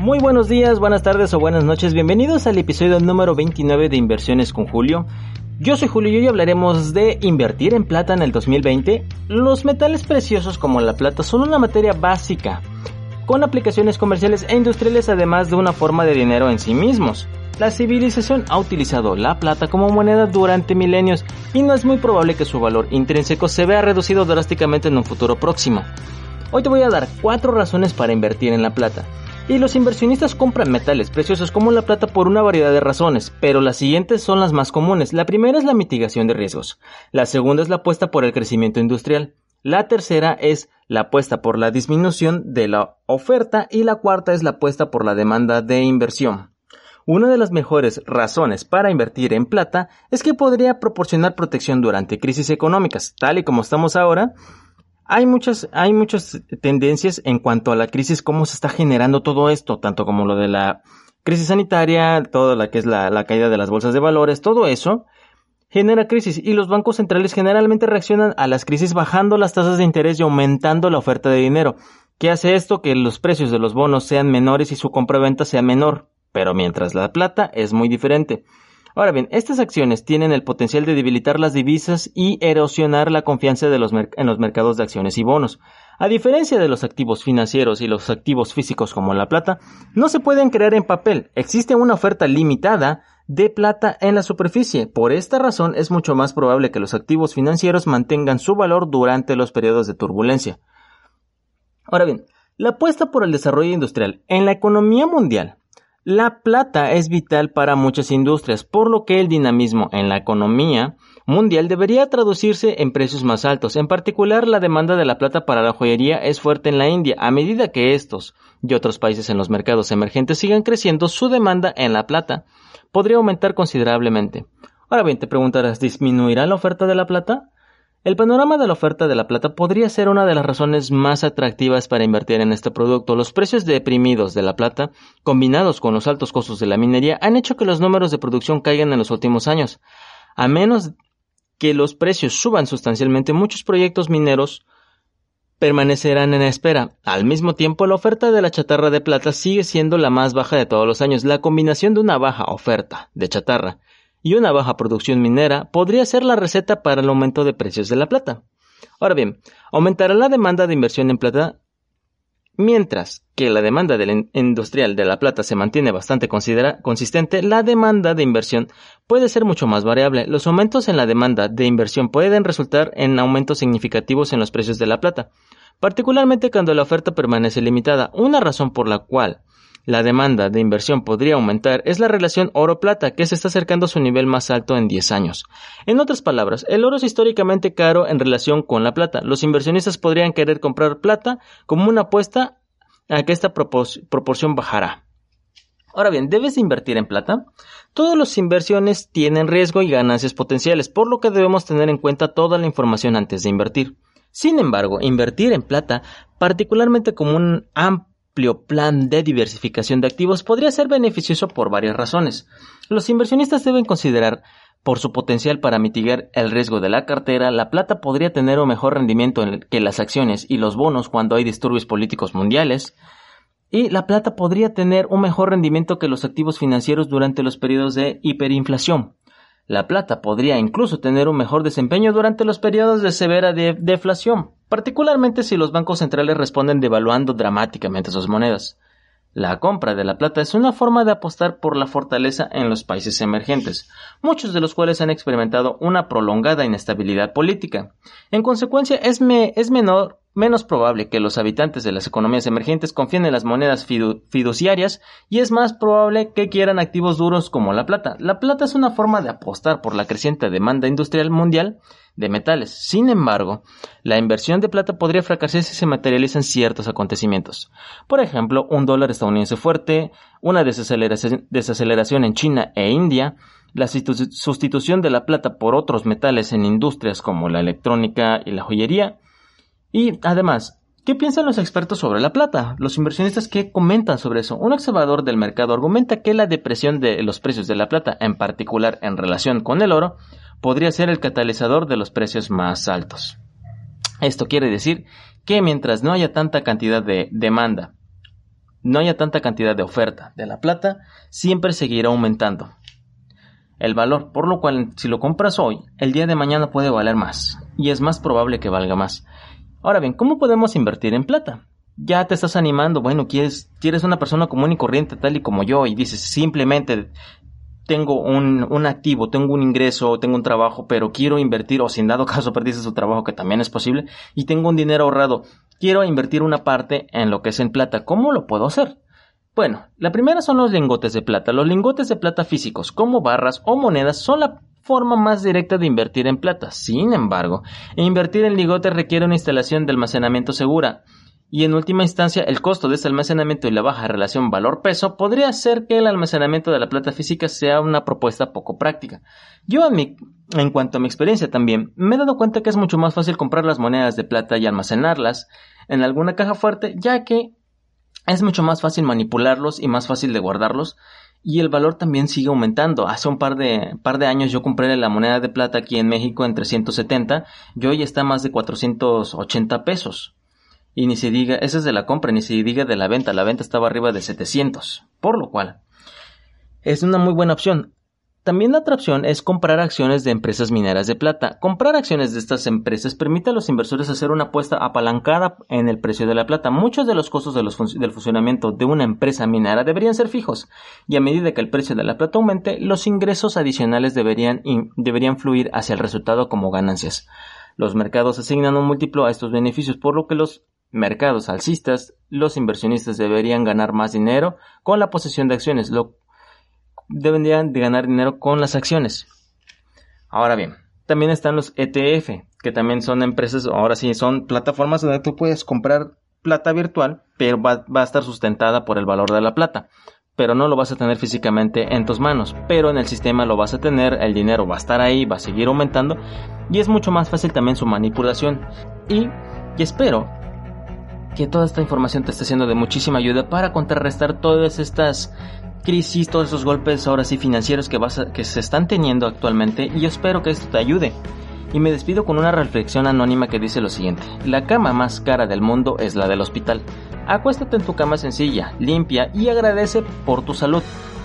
Muy buenos días, buenas tardes o buenas noches. Bienvenidos al episodio número 29 de Inversiones con Julio. Yo soy Julio y hoy hablaremos de invertir en plata en el 2020. Los metales preciosos como la plata son una materia básica, con aplicaciones comerciales e industriales además de una forma de dinero en sí mismos. La civilización ha utilizado la plata como moneda durante milenios y no es muy probable que su valor intrínseco se vea reducido drásticamente en un futuro próximo. Hoy te voy a dar cuatro razones para invertir en la plata. Y los inversionistas compran metales preciosos como la plata por una variedad de razones, pero las siguientes son las más comunes. La primera es la mitigación de riesgos. La segunda es la apuesta por el crecimiento industrial. La tercera es la apuesta por la disminución de la oferta y la cuarta es la apuesta por la demanda de inversión. Una de las mejores razones para invertir en plata es que podría proporcionar protección durante crisis económicas, tal y como estamos ahora, hay muchas, hay muchas tendencias en cuanto a la crisis, cómo se está generando todo esto, tanto como lo de la crisis sanitaria, todo lo que es la, la caída de las bolsas de valores, todo eso genera crisis y los bancos centrales generalmente reaccionan a las crisis bajando las tasas de interés y aumentando la oferta de dinero. ¿Qué hace esto? Que los precios de los bonos sean menores y su compra-venta sea menor. Pero mientras la plata es muy diferente. Ahora bien, estas acciones tienen el potencial de debilitar las divisas y erosionar la confianza de los en los mercados de acciones y bonos. A diferencia de los activos financieros y los activos físicos como la plata, no se pueden crear en papel. Existe una oferta limitada de plata en la superficie. Por esta razón es mucho más probable que los activos financieros mantengan su valor durante los periodos de turbulencia. Ahora bien, la apuesta por el desarrollo industrial en la economía mundial la plata es vital para muchas industrias, por lo que el dinamismo en la economía mundial debería traducirse en precios más altos. En particular, la demanda de la plata para la joyería es fuerte en la India. A medida que estos y otros países en los mercados emergentes sigan creciendo, su demanda en la plata podría aumentar considerablemente. Ahora bien, te preguntarás, ¿disminuirá la oferta de la plata? El panorama de la oferta de la plata podría ser una de las razones más atractivas para invertir en este producto. Los precios deprimidos de la plata, combinados con los altos costos de la minería, han hecho que los números de producción caigan en los últimos años. A menos que los precios suban sustancialmente, muchos proyectos mineros permanecerán en espera. Al mismo tiempo, la oferta de la chatarra de plata sigue siendo la más baja de todos los años. La combinación de una baja oferta de chatarra y una baja producción minera podría ser la receta para el aumento de precios de la plata. Ahora bien, aumentará la demanda de inversión en plata Mientras que la demanda industrial de la plata se mantiene bastante consistente, la demanda de inversión puede ser mucho más variable. Los aumentos en la demanda de inversión pueden resultar en aumentos significativos en los precios de la plata, particularmente cuando la oferta permanece limitada. Una razón por la cual la demanda de inversión podría aumentar es la relación oro-plata, que se está acercando a su nivel más alto en 10 años. En otras palabras, el oro es históricamente caro en relación con la plata. Los inversionistas podrían querer comprar plata como una apuesta a que esta proporción bajará. Ahora bien, ¿debes invertir en plata? Todas las inversiones tienen riesgo y ganancias potenciales, por lo que debemos tener en cuenta toda la información antes de invertir. Sin embargo, invertir en plata, particularmente como un amplio plan de diversificación de activos podría ser beneficioso por varias razones. Los inversionistas deben considerar por su potencial para mitigar el riesgo de la cartera, la plata podría tener un mejor rendimiento que las acciones y los bonos cuando hay disturbios políticos mundiales, y la plata podría tener un mejor rendimiento que los activos financieros durante los periodos de hiperinflación. La plata podría incluso tener un mejor desempeño durante los periodos de severa deflación, particularmente si los bancos centrales responden devaluando dramáticamente sus monedas. La compra de la plata es una forma de apostar por la fortaleza en los países emergentes, muchos de los cuales han experimentado una prolongada inestabilidad política. En consecuencia, es, es menor menos probable que los habitantes de las economías emergentes confíen en las monedas fiduciarias y es más probable que quieran activos duros como la plata. La plata es una forma de apostar por la creciente demanda industrial mundial de metales. Sin embargo, la inversión de plata podría fracasar si se materializan ciertos acontecimientos. Por ejemplo, un dólar estadounidense fuerte, una desaceleración en China e India, la sustitución de la plata por otros metales en industrias como la electrónica y la joyería, y además, ¿Qué piensan los expertos sobre la plata? Los inversionistas que comentan sobre eso. Un observador del mercado argumenta que la depresión de los precios de la plata, en particular en relación con el oro, podría ser el catalizador de los precios más altos. Esto quiere decir que mientras no haya tanta cantidad de demanda, no haya tanta cantidad de oferta de la plata, siempre seguirá aumentando el valor, por lo cual si lo compras hoy, el día de mañana puede valer más, y es más probable que valga más. Ahora bien, ¿cómo podemos invertir en plata? Ya te estás animando, bueno, quieres, quieres una persona común y corriente tal y como yo y dices simplemente tengo un, un, activo, tengo un ingreso, tengo un trabajo, pero quiero invertir, o si en dado caso perdiste su trabajo, que también es posible, y tengo un dinero ahorrado, quiero invertir una parte en lo que es en plata, ¿cómo lo puedo hacer? Bueno, la primera son los lingotes de plata. Los lingotes de plata físicos, como barras o monedas, son la forma más directa de invertir en plata. Sin embargo, invertir en lingotes requiere una instalación de almacenamiento segura. Y en última instancia, el costo de este almacenamiento y la baja relación valor-peso podría hacer que el almacenamiento de la plata física sea una propuesta poco práctica. Yo, en cuanto a mi experiencia también, me he dado cuenta que es mucho más fácil comprar las monedas de plata y almacenarlas en alguna caja fuerte, ya que es mucho más fácil manipularlos y más fácil de guardarlos y el valor también sigue aumentando. Hace un par de, par de años yo compré la moneda de plata aquí en México en 370 y hoy está más de 480 pesos. Y ni se diga, esa es de la compra, ni se diga de la venta, la venta estaba arriba de 700. Por lo cual, es una muy buena opción. También la otra opción es comprar acciones de empresas mineras de plata. Comprar acciones de estas empresas permite a los inversores hacer una apuesta apalancada en el precio de la plata. Muchos de los costos del funcionamiento de una empresa minera deberían ser fijos, y a medida que el precio de la plata aumente, los ingresos adicionales deberían, deberían fluir hacia el resultado como ganancias. Los mercados asignan un múltiplo a estos beneficios, por lo que los mercados alcistas, los inversionistas deberían ganar más dinero con la posesión de acciones, deberían de ganar dinero con las acciones. Ahora bien, también están los ETF, que también son empresas, ahora sí, son plataformas donde tú puedes comprar plata virtual, pero va, a estar sustentada por el valor de la plata. Pero no lo vas a tener físicamente en tus manos, pero en el sistema lo vas a tener, el dinero va a estar ahí, va a seguir aumentando y es mucho más fácil también su manipulación. Y, y espero que toda esta información te esté siendo de muchísima ayuda para contrarrestar todas estas crisis, todos esos golpes ahora sí financieros que, vas que se están teniendo actualmente y espero que esto te ayude. Y me despido con una reflexión anónima que dice lo siguiente. La cama más cara del mundo es la del hospital. Acuéstate en tu cama sencilla, limpia y agradece por tu salud.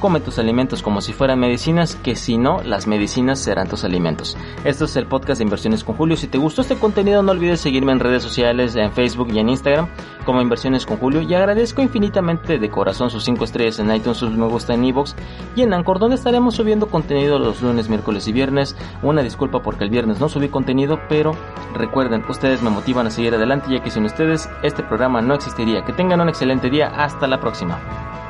Come tus alimentos como si fueran medicinas, que si no, las medicinas serán tus alimentos. Esto es el podcast de Inversiones con Julio. Si te gustó este contenido, no olvides seguirme en redes sociales, en Facebook y en Instagram como Inversiones con Julio. Y agradezco infinitamente de corazón sus 5 estrellas en iTunes, sus me gusta en Evox y en Anchor, donde estaremos subiendo contenido los lunes, miércoles y viernes. Una disculpa porque el viernes no subí contenido, pero recuerden, ustedes me motivan a seguir adelante, ya que sin ustedes este programa no existiría. Que tengan un excelente día. Hasta la próxima.